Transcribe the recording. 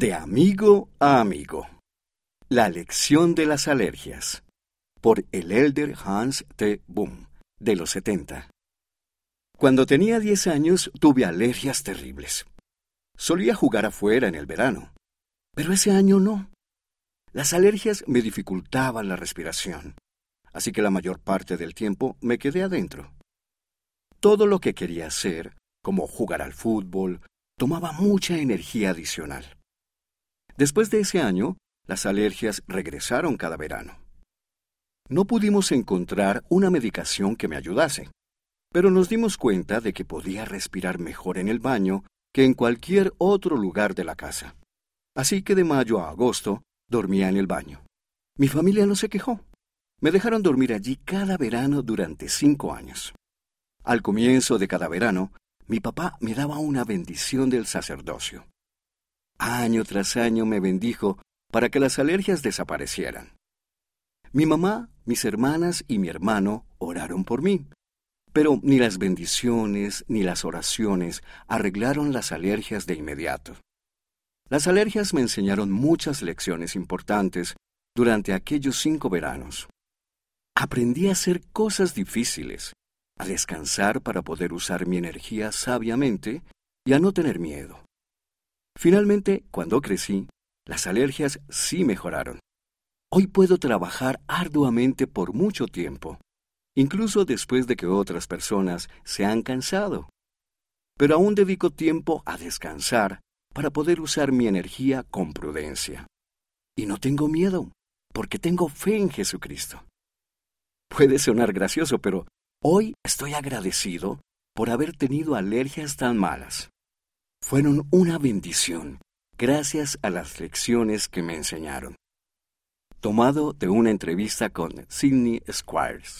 De amigo a amigo. La lección de las alergias. Por el elder Hans T. Boom, de los 70. Cuando tenía 10 años tuve alergias terribles. Solía jugar afuera en el verano, pero ese año no. Las alergias me dificultaban la respiración, así que la mayor parte del tiempo me quedé adentro. Todo lo que quería hacer, como jugar al fútbol, tomaba mucha energía adicional. Después de ese año, las alergias regresaron cada verano. No pudimos encontrar una medicación que me ayudase, pero nos dimos cuenta de que podía respirar mejor en el baño que en cualquier otro lugar de la casa. Así que de mayo a agosto dormía en el baño. Mi familia no se quejó. Me dejaron dormir allí cada verano durante cinco años. Al comienzo de cada verano, mi papá me daba una bendición del sacerdocio. Año tras año me bendijo para que las alergias desaparecieran. Mi mamá, mis hermanas y mi hermano oraron por mí, pero ni las bendiciones ni las oraciones arreglaron las alergias de inmediato. Las alergias me enseñaron muchas lecciones importantes durante aquellos cinco veranos. Aprendí a hacer cosas difíciles, a descansar para poder usar mi energía sabiamente y a no tener miedo. Finalmente, cuando crecí, las alergias sí mejoraron. Hoy puedo trabajar arduamente por mucho tiempo, incluso después de que otras personas se han cansado. Pero aún dedico tiempo a descansar para poder usar mi energía con prudencia. Y no tengo miedo, porque tengo fe en Jesucristo. Puede sonar gracioso, pero hoy estoy agradecido por haber tenido alergias tan malas fueron una bendición gracias a las lecciones que me enseñaron. Tomado de una entrevista con Sidney Squires.